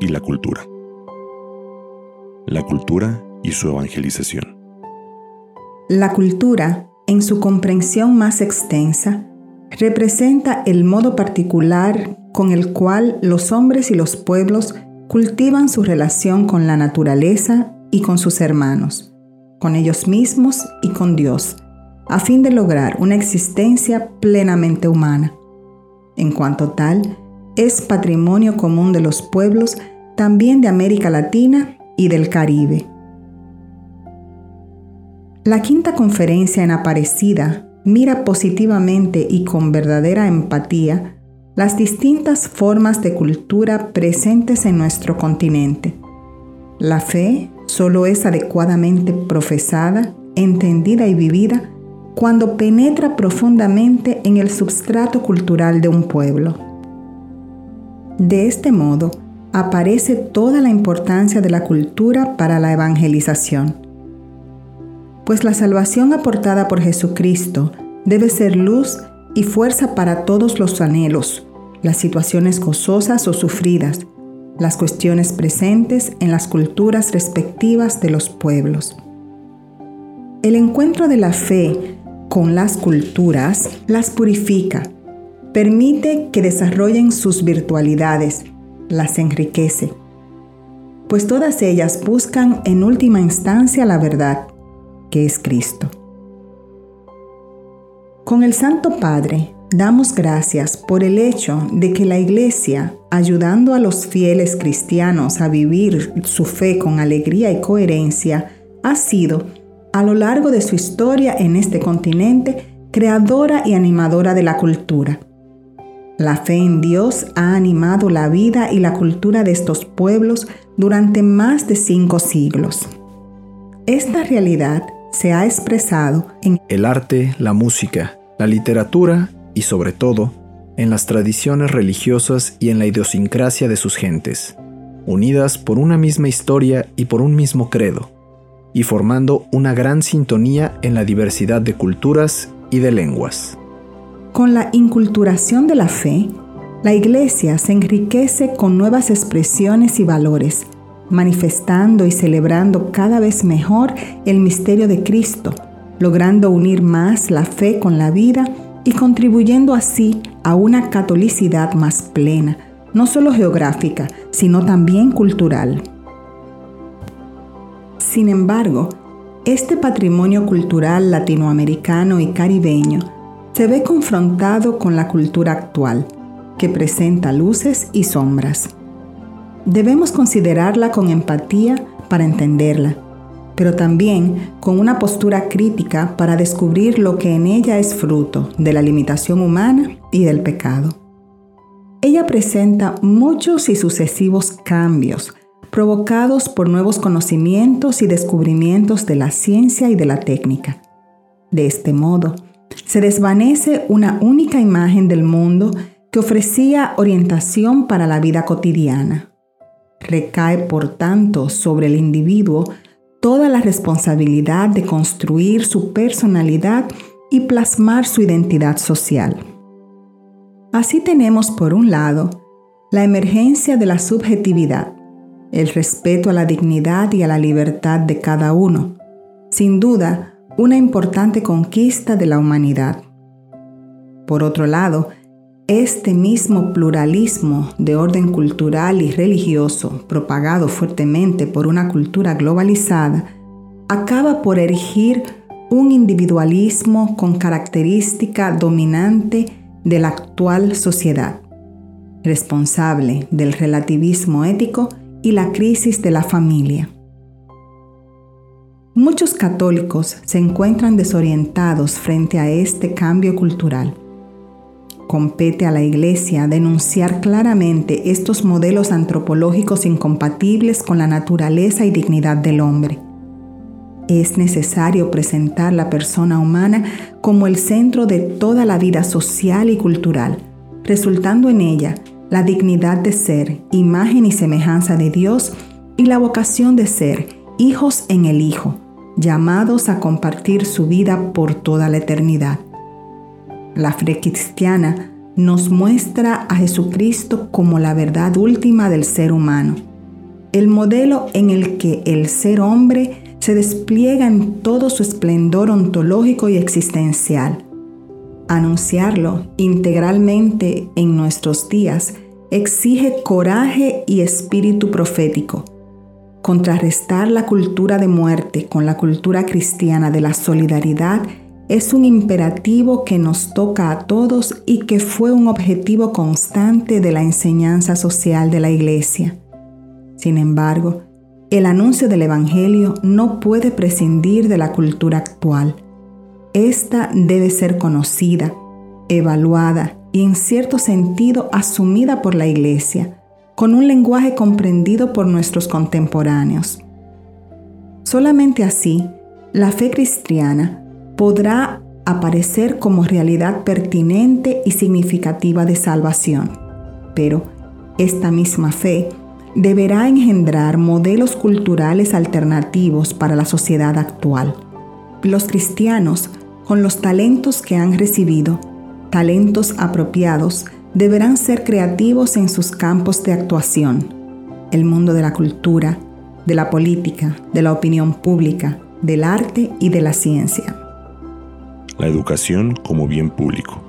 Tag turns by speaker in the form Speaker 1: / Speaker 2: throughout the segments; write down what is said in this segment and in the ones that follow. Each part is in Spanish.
Speaker 1: Y la cultura. La cultura y su evangelización.
Speaker 2: La cultura, en su comprensión más extensa, representa el modo particular con el cual los hombres y los pueblos cultivan su relación con la naturaleza y con sus hermanos, con ellos mismos y con Dios, a fin de lograr una existencia plenamente humana. En cuanto tal, es patrimonio común de los pueblos también de América Latina y del Caribe. La quinta conferencia en Aparecida mira positivamente y con verdadera empatía las distintas formas de cultura presentes en nuestro continente. La fe solo es adecuadamente profesada, entendida y vivida cuando penetra profundamente en el substrato cultural de un pueblo. De este modo, aparece toda la importancia de la cultura para la evangelización pues la salvación aportada por Jesucristo debe ser luz y fuerza para todos los anhelos, las situaciones gozosas o sufridas, las cuestiones presentes en las culturas respectivas de los pueblos. El encuentro de la fe con las culturas las purifica, permite que desarrollen sus virtualidades, las enriquece, pues todas ellas buscan en última instancia la verdad que es Cristo. Con el Santo Padre damos gracias por el hecho de que la Iglesia, ayudando a los fieles cristianos a vivir su fe con alegría y coherencia, ha sido, a lo largo de su historia en este continente, creadora y animadora de la cultura. La fe en Dios ha animado la vida y la cultura de estos pueblos durante más de cinco siglos. Esta realidad se ha expresado en
Speaker 3: el arte, la música, la literatura y sobre todo en las tradiciones religiosas y en la idiosincrasia de sus gentes, unidas por una misma historia y por un mismo credo, y formando una gran sintonía en la diversidad de culturas y de lenguas.
Speaker 2: Con la inculturación de la fe, la Iglesia se enriquece con nuevas expresiones y valores, manifestando y celebrando cada vez mejor el misterio de Cristo, logrando unir más la fe con la vida y contribuyendo así a una catolicidad más plena, no solo geográfica, sino también cultural. Sin embargo, este patrimonio cultural latinoamericano y caribeño se ve confrontado con la cultura actual, que presenta luces y sombras. Debemos considerarla con empatía para entenderla, pero también con una postura crítica para descubrir lo que en ella es fruto de la limitación humana y del pecado. Ella presenta muchos y sucesivos cambios provocados por nuevos conocimientos y descubrimientos de la ciencia y de la técnica. De este modo, se desvanece una única imagen del mundo que ofrecía orientación para la vida cotidiana. Recae, por tanto, sobre el individuo toda la responsabilidad de construir su personalidad y plasmar su identidad social. Así tenemos, por un lado, la emergencia de la subjetividad, el respeto a la dignidad y a la libertad de cada uno, sin duda una importante conquista de la humanidad. Por otro lado, este mismo pluralismo de orden cultural y religioso, propagado fuertemente por una cultura globalizada, acaba por erigir un individualismo con característica dominante de la actual sociedad, responsable del relativismo ético y la crisis de la familia. Muchos católicos se encuentran desorientados frente a este cambio cultural Compete a la Iglesia denunciar claramente estos modelos antropológicos incompatibles con la naturaleza y dignidad del hombre. Es necesario presentar la persona humana como el centro de toda la vida social y cultural, resultando en ella la dignidad de ser imagen y semejanza de Dios y la vocación de ser hijos en el Hijo, llamados a compartir su vida por toda la eternidad. La fe cristiana nos muestra a Jesucristo como la verdad última del ser humano, el modelo en el que el ser hombre se despliega en todo su esplendor ontológico y existencial. Anunciarlo integralmente en nuestros días exige coraje y espíritu profético. Contrarrestar la cultura de muerte con la cultura cristiana de la solidaridad es un imperativo que nos toca a todos y que fue un objetivo constante de la enseñanza social de la Iglesia. Sin embargo, el anuncio del Evangelio no puede prescindir de la cultura actual. Esta debe ser conocida, evaluada y en cierto sentido asumida por la Iglesia, con un lenguaje comprendido por nuestros contemporáneos. Solamente así, la fe cristiana podrá aparecer como realidad pertinente y significativa de salvación. Pero esta misma fe deberá engendrar modelos culturales alternativos para la sociedad actual. Los cristianos, con los talentos que han recibido, talentos apropiados, deberán ser creativos en sus campos de actuación, el mundo de la cultura, de la política, de la opinión pública, del arte y de la ciencia
Speaker 1: la educación como bien público.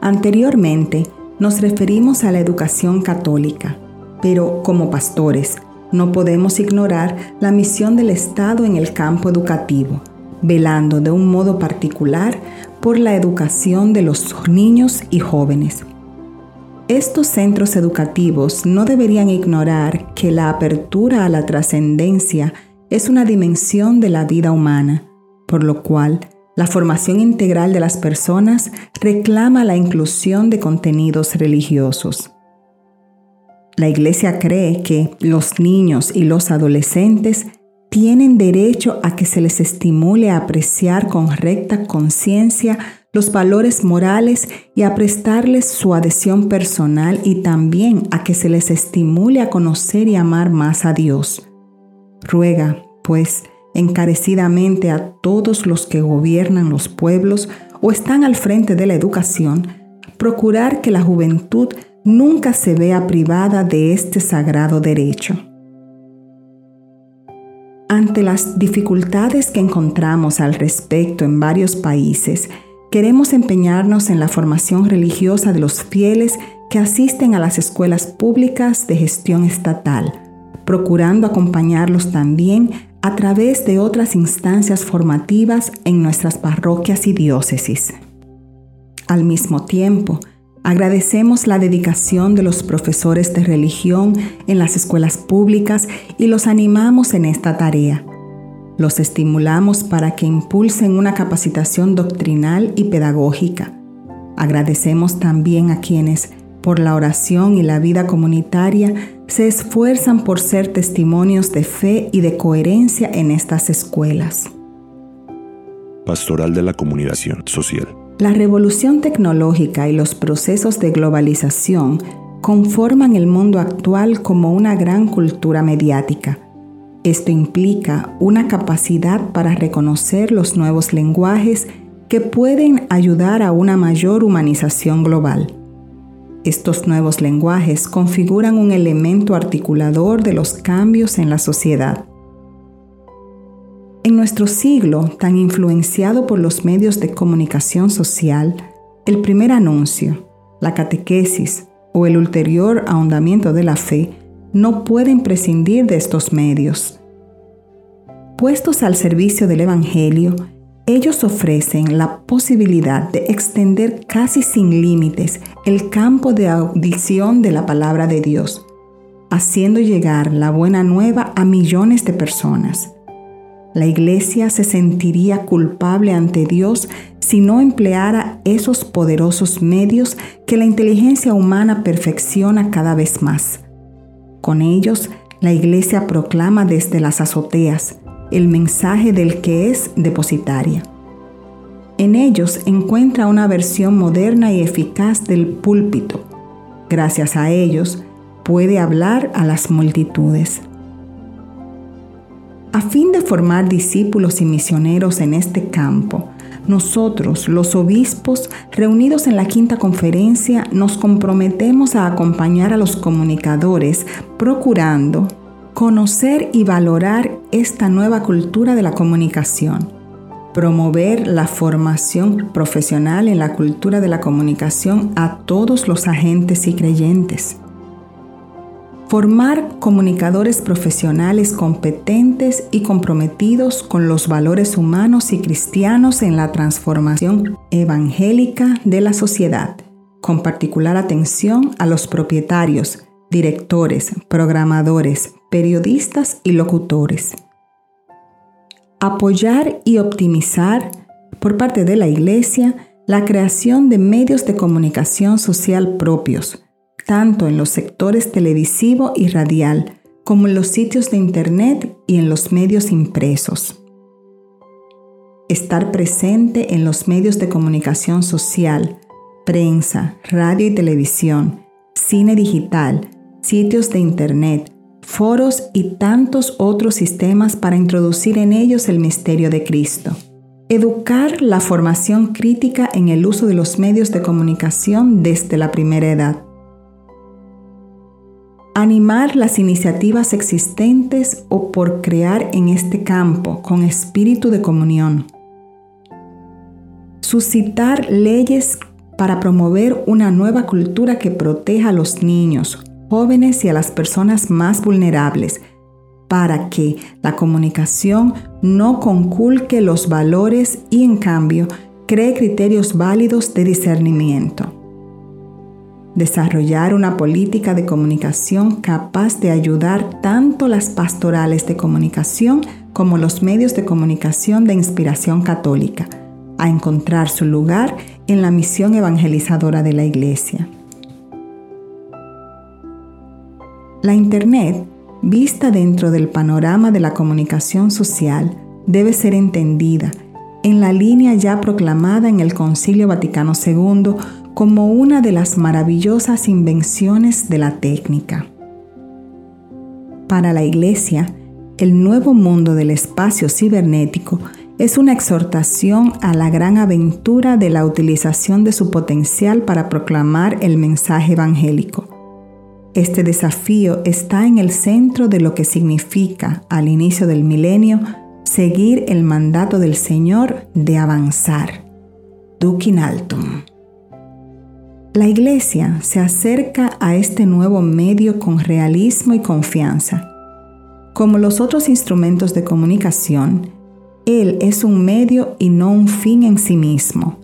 Speaker 2: Anteriormente nos referimos a la educación católica, pero como pastores no podemos ignorar la misión del Estado en el campo educativo, velando de un modo particular por la educación de los niños y jóvenes. Estos centros educativos no deberían ignorar que la apertura a la trascendencia es una dimensión de la vida humana, por lo cual la formación integral de las personas reclama la inclusión de contenidos religiosos. La Iglesia cree que los niños y los adolescentes tienen derecho a que se les estimule a apreciar con recta conciencia los valores morales y a prestarles su adhesión personal y también a que se les estimule a conocer y amar más a Dios. Ruega, pues, encarecidamente a todos los que gobiernan los pueblos o están al frente de la educación, procurar que la juventud nunca se vea privada de este sagrado derecho. Ante las dificultades que encontramos al respecto en varios países, queremos empeñarnos en la formación religiosa de los fieles que asisten a las escuelas públicas de gestión estatal, procurando acompañarlos también a través de otras instancias formativas en nuestras parroquias y diócesis. Al mismo tiempo, agradecemos la dedicación de los profesores de religión en las escuelas públicas y los animamos en esta tarea. Los estimulamos para que impulsen una capacitación doctrinal y pedagógica. Agradecemos también a quienes, por la oración y la vida comunitaria, se esfuerzan por ser testimonios de fe y de coherencia en estas escuelas.
Speaker 1: Pastoral de la Comunicación Social.
Speaker 2: La revolución tecnológica y los procesos de globalización conforman el mundo actual como una gran cultura mediática. Esto implica una capacidad para reconocer los nuevos lenguajes que pueden ayudar a una mayor humanización global. Estos nuevos lenguajes configuran un elemento articulador de los cambios en la sociedad. En nuestro siglo, tan influenciado por los medios de comunicación social, el primer anuncio, la catequesis o el ulterior ahondamiento de la fe no pueden prescindir de estos medios. Puestos al servicio del Evangelio, ellos ofrecen la posibilidad de extender casi sin límites el campo de audición de la palabra de Dios, haciendo llegar la buena nueva a millones de personas. La iglesia se sentiría culpable ante Dios si no empleara esos poderosos medios que la inteligencia humana perfecciona cada vez más. Con ellos, la iglesia proclama desde las azoteas, el mensaje del que es depositaria. En ellos encuentra una versión moderna y eficaz del púlpito. Gracias a ellos puede hablar a las multitudes. A fin de formar discípulos y misioneros en este campo, nosotros, los obispos, reunidos en la quinta conferencia, nos comprometemos a acompañar a los comunicadores procurando conocer y valorar esta nueva cultura de la comunicación, promover la formación profesional en la cultura de la comunicación a todos los agentes y creyentes, formar comunicadores profesionales competentes y comprometidos con los valores humanos y cristianos en la transformación evangélica de la sociedad, con particular atención a los propietarios, directores, programadores, periodistas y locutores. Apoyar y optimizar por parte de la Iglesia la creación de medios de comunicación social propios, tanto en los sectores televisivo y radial, como en los sitios de Internet y en los medios impresos. Estar presente en los medios de comunicación social, prensa, radio y televisión, cine digital, sitios de Internet, foros y tantos otros sistemas para introducir en ellos el misterio de Cristo. Educar la formación crítica en el uso de los medios de comunicación desde la primera edad animar las iniciativas existentes o por crear en este campo con espíritu de comunión. Suscitar leyes para promover una nueva cultura que proteja a los niños, jóvenes y a las personas más vulnerables, para que la comunicación no conculque los valores y en cambio cree criterios válidos de discernimiento desarrollar una política de comunicación capaz de ayudar tanto las pastorales de comunicación como los medios de comunicación de inspiración católica a encontrar su lugar en la misión evangelizadora de la Iglesia. La Internet, vista dentro del panorama de la comunicación social, debe ser entendida en la línea ya proclamada en el Concilio Vaticano II como una de las maravillosas invenciones de la técnica. Para la Iglesia, el nuevo mundo del espacio cibernético es una exhortación a la gran aventura de la utilización de su potencial para proclamar el mensaje evangélico. Este desafío está en el centro de lo que significa, al inicio del milenio, seguir el mandato del Señor de avanzar. Dukin Altum. La Iglesia se acerca a este nuevo medio con realismo y confianza. Como los otros instrumentos de comunicación, Él es un medio y no un fin en sí mismo.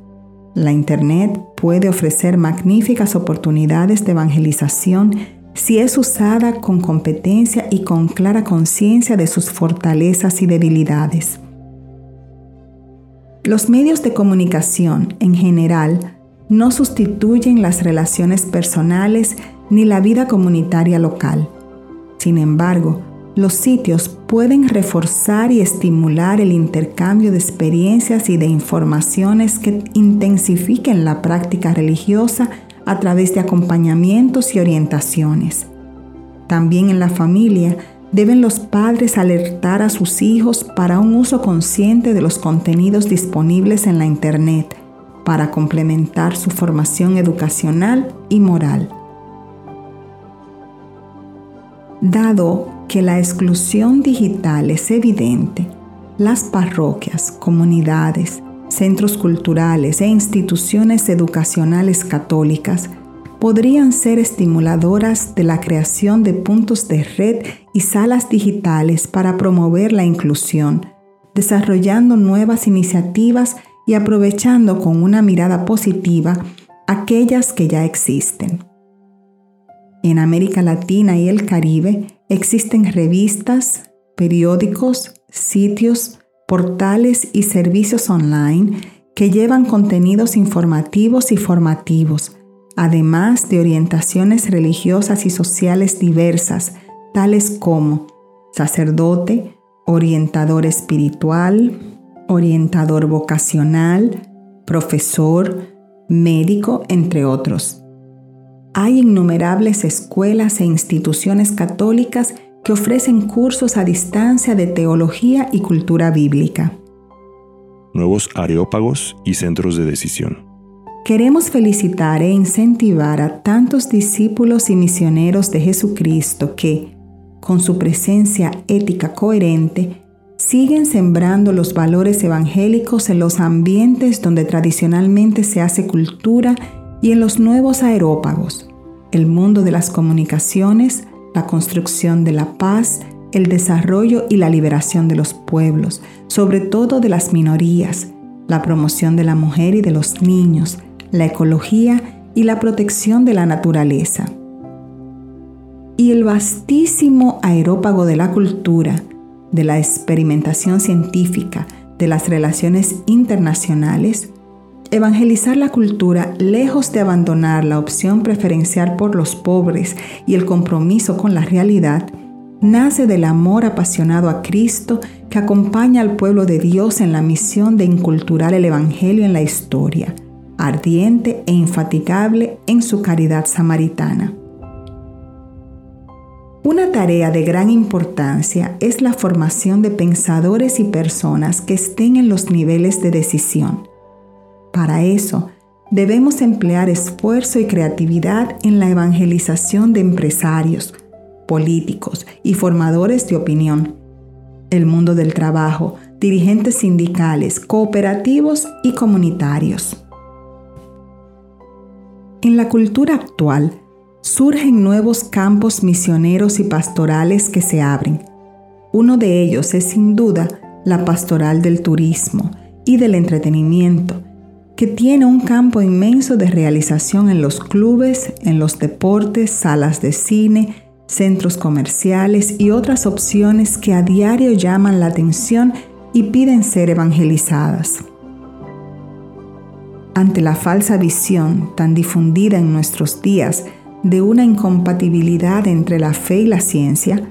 Speaker 2: La Internet puede ofrecer magníficas oportunidades de evangelización si es usada con competencia y con clara conciencia de sus fortalezas y debilidades. Los medios de comunicación en general no sustituyen las relaciones personales ni la vida comunitaria local. Sin embargo, los sitios pueden reforzar y estimular el intercambio de experiencias y de informaciones que intensifiquen la práctica religiosa a través de acompañamientos y orientaciones. También en la familia deben los padres alertar a sus hijos para un uso consciente de los contenidos disponibles en la Internet para complementar su formación educacional y moral. Dado que la exclusión digital es evidente, las parroquias, comunidades, centros culturales e instituciones educacionales católicas podrían ser estimuladoras de la creación de puntos de red y salas digitales para promover la inclusión, desarrollando nuevas iniciativas y aprovechando con una mirada positiva aquellas que ya existen. En América Latina y el Caribe existen revistas, periódicos, sitios, portales y servicios online que llevan contenidos informativos y formativos, además de orientaciones religiosas y sociales diversas, tales como sacerdote, orientador espiritual, orientador vocacional, profesor, médico, entre otros. Hay innumerables escuelas e instituciones católicas que ofrecen cursos a distancia de teología y cultura bíblica.
Speaker 1: nuevos areópagos y centros de decisión.
Speaker 2: Queremos felicitar e incentivar a tantos discípulos y misioneros de Jesucristo que, con su presencia ética coherente, siguen sembrando los valores evangélicos en los ambientes donde tradicionalmente se hace cultura y en los nuevos aerópagos, el mundo de las comunicaciones, la construcción de la paz, el desarrollo y la liberación de los pueblos, sobre todo de las minorías, la promoción de la mujer y de los niños, la ecología y la protección de la naturaleza. Y el vastísimo aerópago de la cultura, de la experimentación científica, de las relaciones internacionales, evangelizar la cultura lejos de abandonar la opción preferencial por los pobres y el compromiso con la realidad, nace del amor apasionado a Cristo que acompaña al pueblo de Dios en la misión de inculturar el Evangelio en la historia, ardiente e infatigable en su caridad samaritana. Una tarea de gran importancia es la formación de pensadores y personas que estén en los niveles de decisión. Para eso, debemos emplear esfuerzo y creatividad en la evangelización de empresarios, políticos y formadores de opinión, el mundo del trabajo, dirigentes sindicales, cooperativos y comunitarios. En la cultura actual, surgen nuevos campos misioneros y pastorales que se abren. Uno de ellos es sin duda la pastoral del turismo y del entretenimiento, que tiene un campo inmenso de realización en los clubes, en los deportes, salas de cine, centros comerciales y otras opciones que a diario llaman la atención y piden ser evangelizadas. Ante la falsa visión tan difundida en nuestros días de una incompatibilidad entre la fe y la ciencia,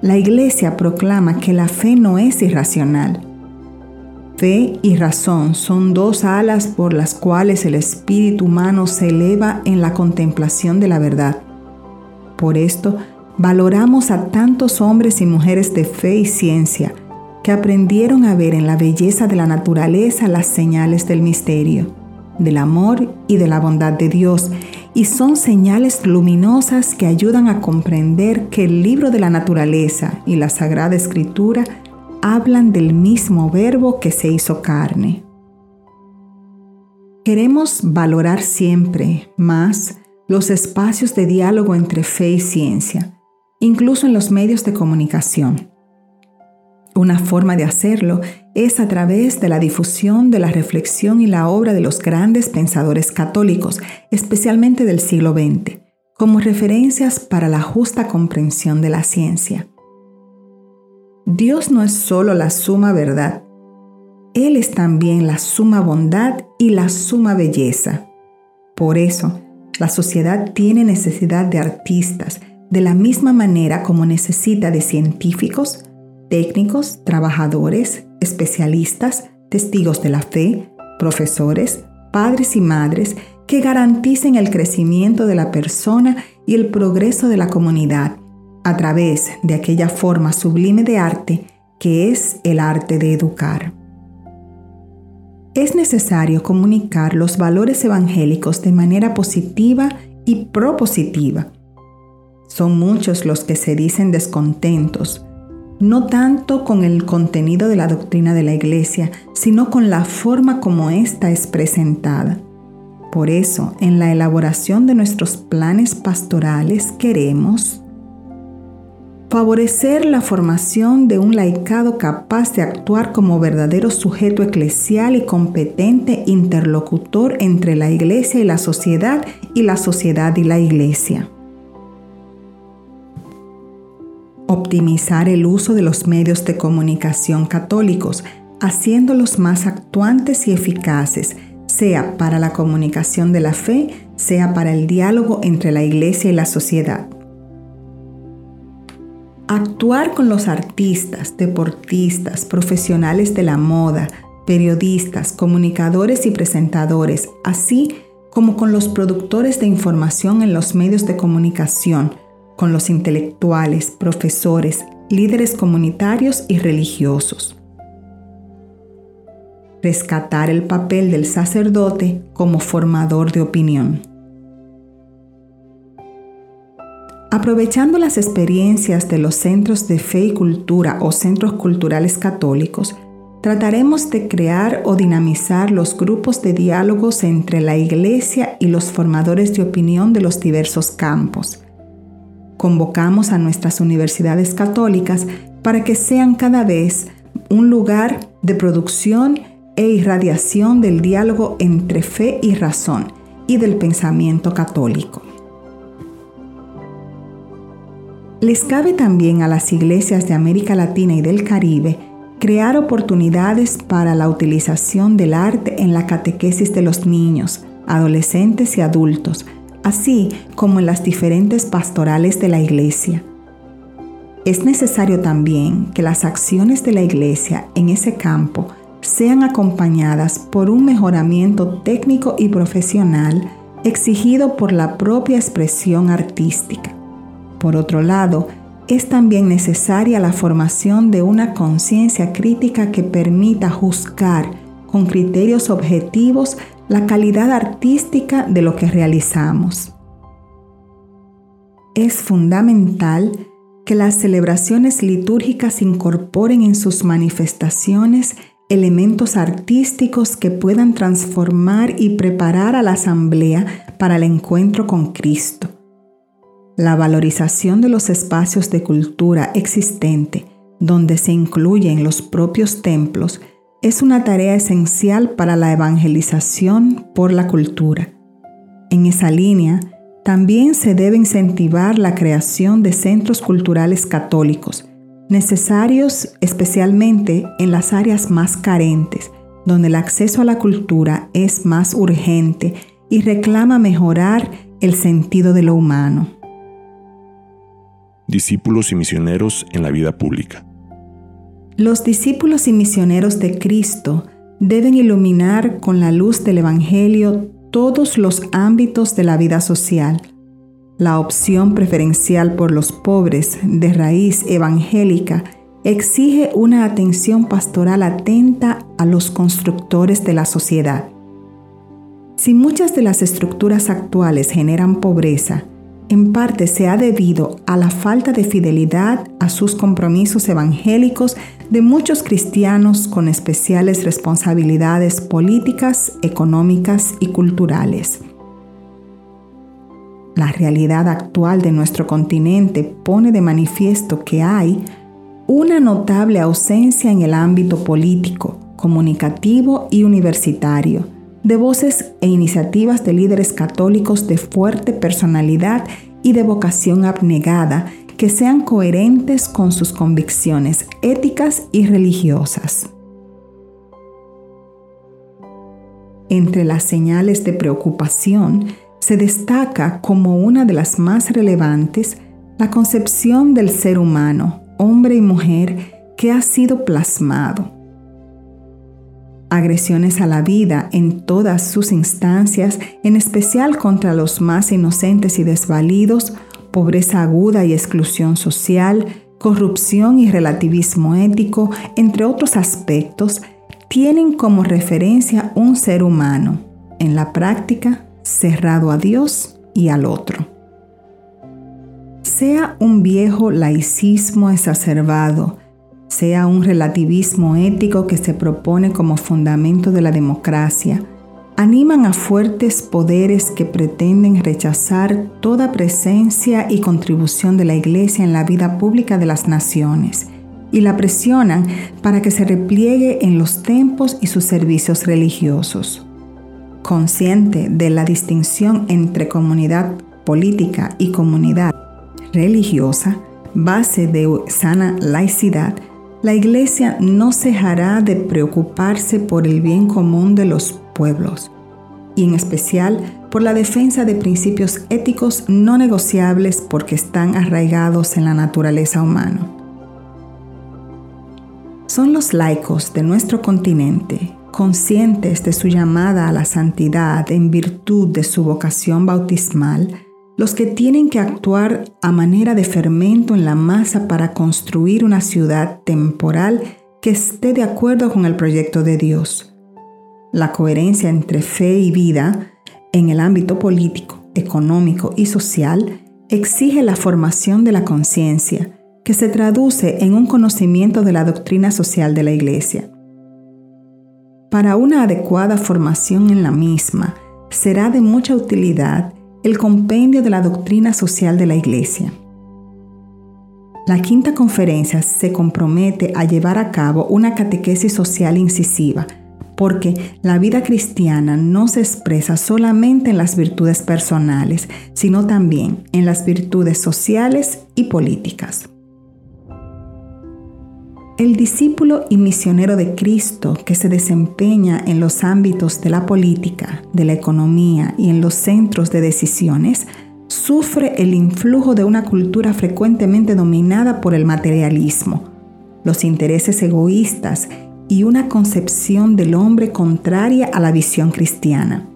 Speaker 2: la Iglesia proclama que la fe no es irracional. Fe y razón son dos alas por las cuales el espíritu humano se eleva en la contemplación de la verdad. Por esto, valoramos a tantos hombres y mujeres de fe y ciencia que aprendieron a ver en la belleza de la naturaleza las señales del misterio, del amor y de la bondad de Dios, y son señales luminosas que ayudan a comprender que el libro de la naturaleza y la Sagrada Escritura hablan del mismo verbo que se hizo carne. Queremos valorar siempre más los espacios de diálogo entre fe y ciencia incluso en los medios de comunicación. Una forma de hacerlo es a través de la difusión de la reflexión y la obra de los grandes pensadores católicos, especialmente del siglo XX, como referencias para la justa comprensión de la ciencia. Dios no es solo la suma verdad, Él es también la suma bondad y la suma belleza. Por eso, la sociedad tiene necesidad de artistas, de la misma manera como necesita de científicos, técnicos, trabajadores, especialistas, testigos de la fe, profesores, padres y madres que garanticen el crecimiento de la persona y el progreso de la comunidad a través de aquella forma sublime de arte que es el arte de educar. Es necesario comunicar los valores evangélicos de manera positiva y propositiva son muchos los que se dicen descontentos, no tanto con el contenido de la doctrina de la Iglesia, sino con la forma como ésta es presentada. Por eso, en la elaboración de nuestros planes pastorales queremos favorecer la formación de un laicado capaz de actuar como verdadero sujeto eclesial y competente interlocutor entre la Iglesia y la sociedad y la sociedad y la Iglesia. Optimizar el uso de los medios de comunicación católicos, haciéndolos más actuantes y eficaces, sea para la comunicación de la fe, sea para el diálogo entre la Iglesia y la sociedad. Actuar con los artistas, deportistas, profesionales de la moda, periodistas, comunicadores y presentadores, así como con los productores de información en los medios de comunicación, con los intelectuales, profesores, líderes comunitarios y religiosos. rescatar el papel del sacerdote como formador de opinión. Aprovechando las experiencias de los centros de fe y cultura o centros culturales católicos, trataremos de crear o dinamizar los grupos de diálogos entre la Iglesia y los formadores de opinión de los diversos campos. Convocamos a nuestras universidades católicas para que sean cada vez un lugar de producción e irradiación del diálogo entre fe y razón y del pensamiento católico. Les cabe también a las iglesias de América Latina y del Caribe crear oportunidades para la utilización del arte en la catequesis de los niños, adolescentes y adultos, así como en las diferentes pastorales de la iglesia. Es necesario también que las acciones de la iglesia en ese campo sean acompañadas por un mejoramiento técnico y profesional exigido por la propia expresión artística. Por otro lado, es también necesaria la formación de una conciencia crítica que permita juzgar con criterios objetivos la calidad artística de lo que realizamos. Es fundamental que las celebraciones litúrgicas incorporen en sus manifestaciones elementos artísticos que puedan transformar y preparar a la asamblea para el encuentro con Cristo. La valorización de los espacios de cultura existente, donde se incluyen los propios templos, es una tarea esencial para la evangelización por la cultura. En esa línea, también se debe incentivar la creación de centros culturales católicos, necesarios especialmente en las áreas más carentes, donde el acceso a la cultura es más urgente y reclama mejorar el sentido de lo humano
Speaker 1: discípulos y misioneros en la vida pública.
Speaker 2: Los discípulos y misioneros de Cristo deben iluminar con la luz del Evangelio todos los ámbitos de la vida social. La opción preferencial por los pobres de raíz evangélica exige una atención pastoral atenta a los constructores de la sociedad. Si muchas de las estructuras actuales generan pobreza, en parte se ha debido a la falta de fidelidad a sus compromisos evangélicos de muchos cristianos con especiales responsabilidades políticas, económicas y culturales. La realidad actual de nuestro continente pone de manifiesto que hay una notable ausencia en el ámbito político, comunicativo y universitario de voces e iniciativas de líderes católicos de fuerte personalidad y de vocación abnegada que sean coherentes con sus convicciones éticas y religiosas. Entre las señales de preocupación se destaca como una de las más relevantes la concepción del ser humano, hombre y mujer, que ha sido plasmado agresiones a la vida en todas sus instancias, en especial contra los más inocentes y desvalidos, pobreza aguda y exclusión social, corrupción y relativismo ético, entre otros aspectos, tienen como referencia un ser humano, en la práctica cerrado a Dios y al otro. Sea un viejo laicismo exacerbado, sea un relativismo ético que se propone como fundamento de la democracia, animan a fuertes poderes que pretenden rechazar toda presencia y contribución de la Iglesia en la vida pública de las naciones y la presionan para que se repliegue en los templos y sus servicios religiosos. Consciente de la distinción entre comunidad política y comunidad religiosa, base de sana laicidad, la Iglesia no cejará de preocuparse por el bien común de los pueblos y en especial por la defensa de principios éticos no negociables porque están arraigados en la naturaleza humana. Son los laicos de nuestro continente, conscientes de su llamada a la santidad en virtud de su vocación bautismal, los que tienen que actuar a manera de fermento en la masa para construir una ciudad temporal que esté de acuerdo con el proyecto de Dios, la coherencia entre fe y vida en el ámbito político, económico y social exige la formación de la conciencia, que se traduce en un conocimiento de la doctrina social de la Iglesia. Para una adecuada formación en la misma, será de mucha utilidad el compendio de la doctrina social de la Iglesia. La quinta conferencia se compromete a llevar a cabo una catequesis social incisiva, porque la vida cristiana no se expresa solamente en las virtudes personales, sino también en las virtudes sociales y políticas. El discípulo y misionero de Cristo que se desempeña en los ámbitos de la política, de la economía y en los centros de decisiones, sufre el influjo de una cultura frecuentemente dominada por el materialismo, los intereses egoístas y una concepción del hombre contraria a la visión cristiana.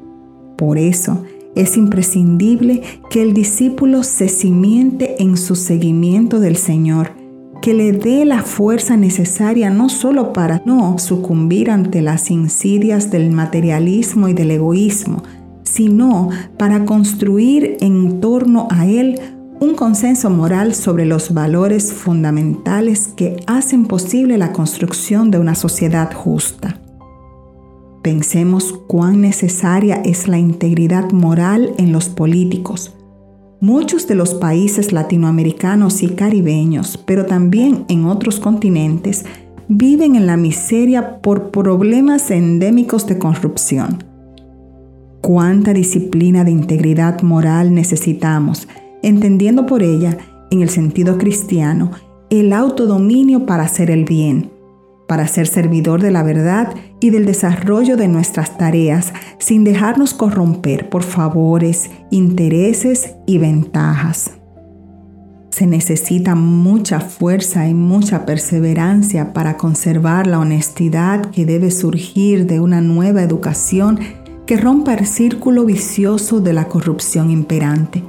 Speaker 2: Por eso, es imprescindible que el discípulo se cimiente en su seguimiento del Señor, que le dé la fuerza necesaria no solo para no sucumbir ante las insidias del materialismo y del egoísmo, sino para construir en torno a él un consenso moral sobre los valores fundamentales que hacen posible la construcción de una sociedad justa. Pensemos cuán necesaria es la integridad moral en los políticos. Muchos de los países latinoamericanos y caribeños, pero también en otros continentes, viven en la miseria por problemas endémicos de corrupción. ¿Cuánta disciplina de integridad moral necesitamos? entendiendo por ella, en el sentido cristiano, el autodominio para hacer el bien, para ser servidor de la verdad y del desarrollo de nuestras tareas sin dejarnos corromper por favores, intereses y ventajas. Se necesita mucha fuerza y mucha perseverancia para conservar la honestidad que debe surgir de una nueva educación que rompa el círculo vicioso de la corrupción imperante.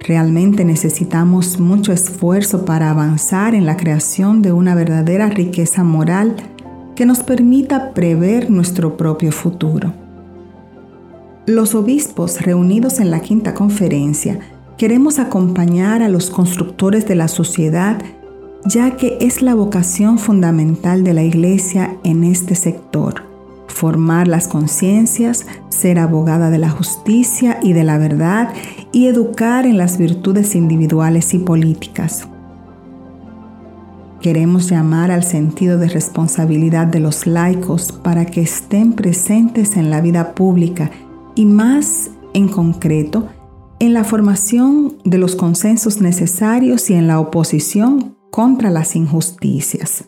Speaker 2: Realmente necesitamos mucho esfuerzo para avanzar en la creación de una verdadera riqueza moral que nos permita prever nuestro propio futuro. Los obispos reunidos en la quinta conferencia queremos acompañar a los constructores de la sociedad ya que es la vocación fundamental de la Iglesia en este sector formar las conciencias, ser abogada de la justicia y de la verdad y educar en las virtudes individuales y políticas. Queremos llamar al sentido de responsabilidad de los laicos para que estén presentes en la vida pública y más en concreto en la formación de los consensos necesarios y en la oposición contra las injusticias.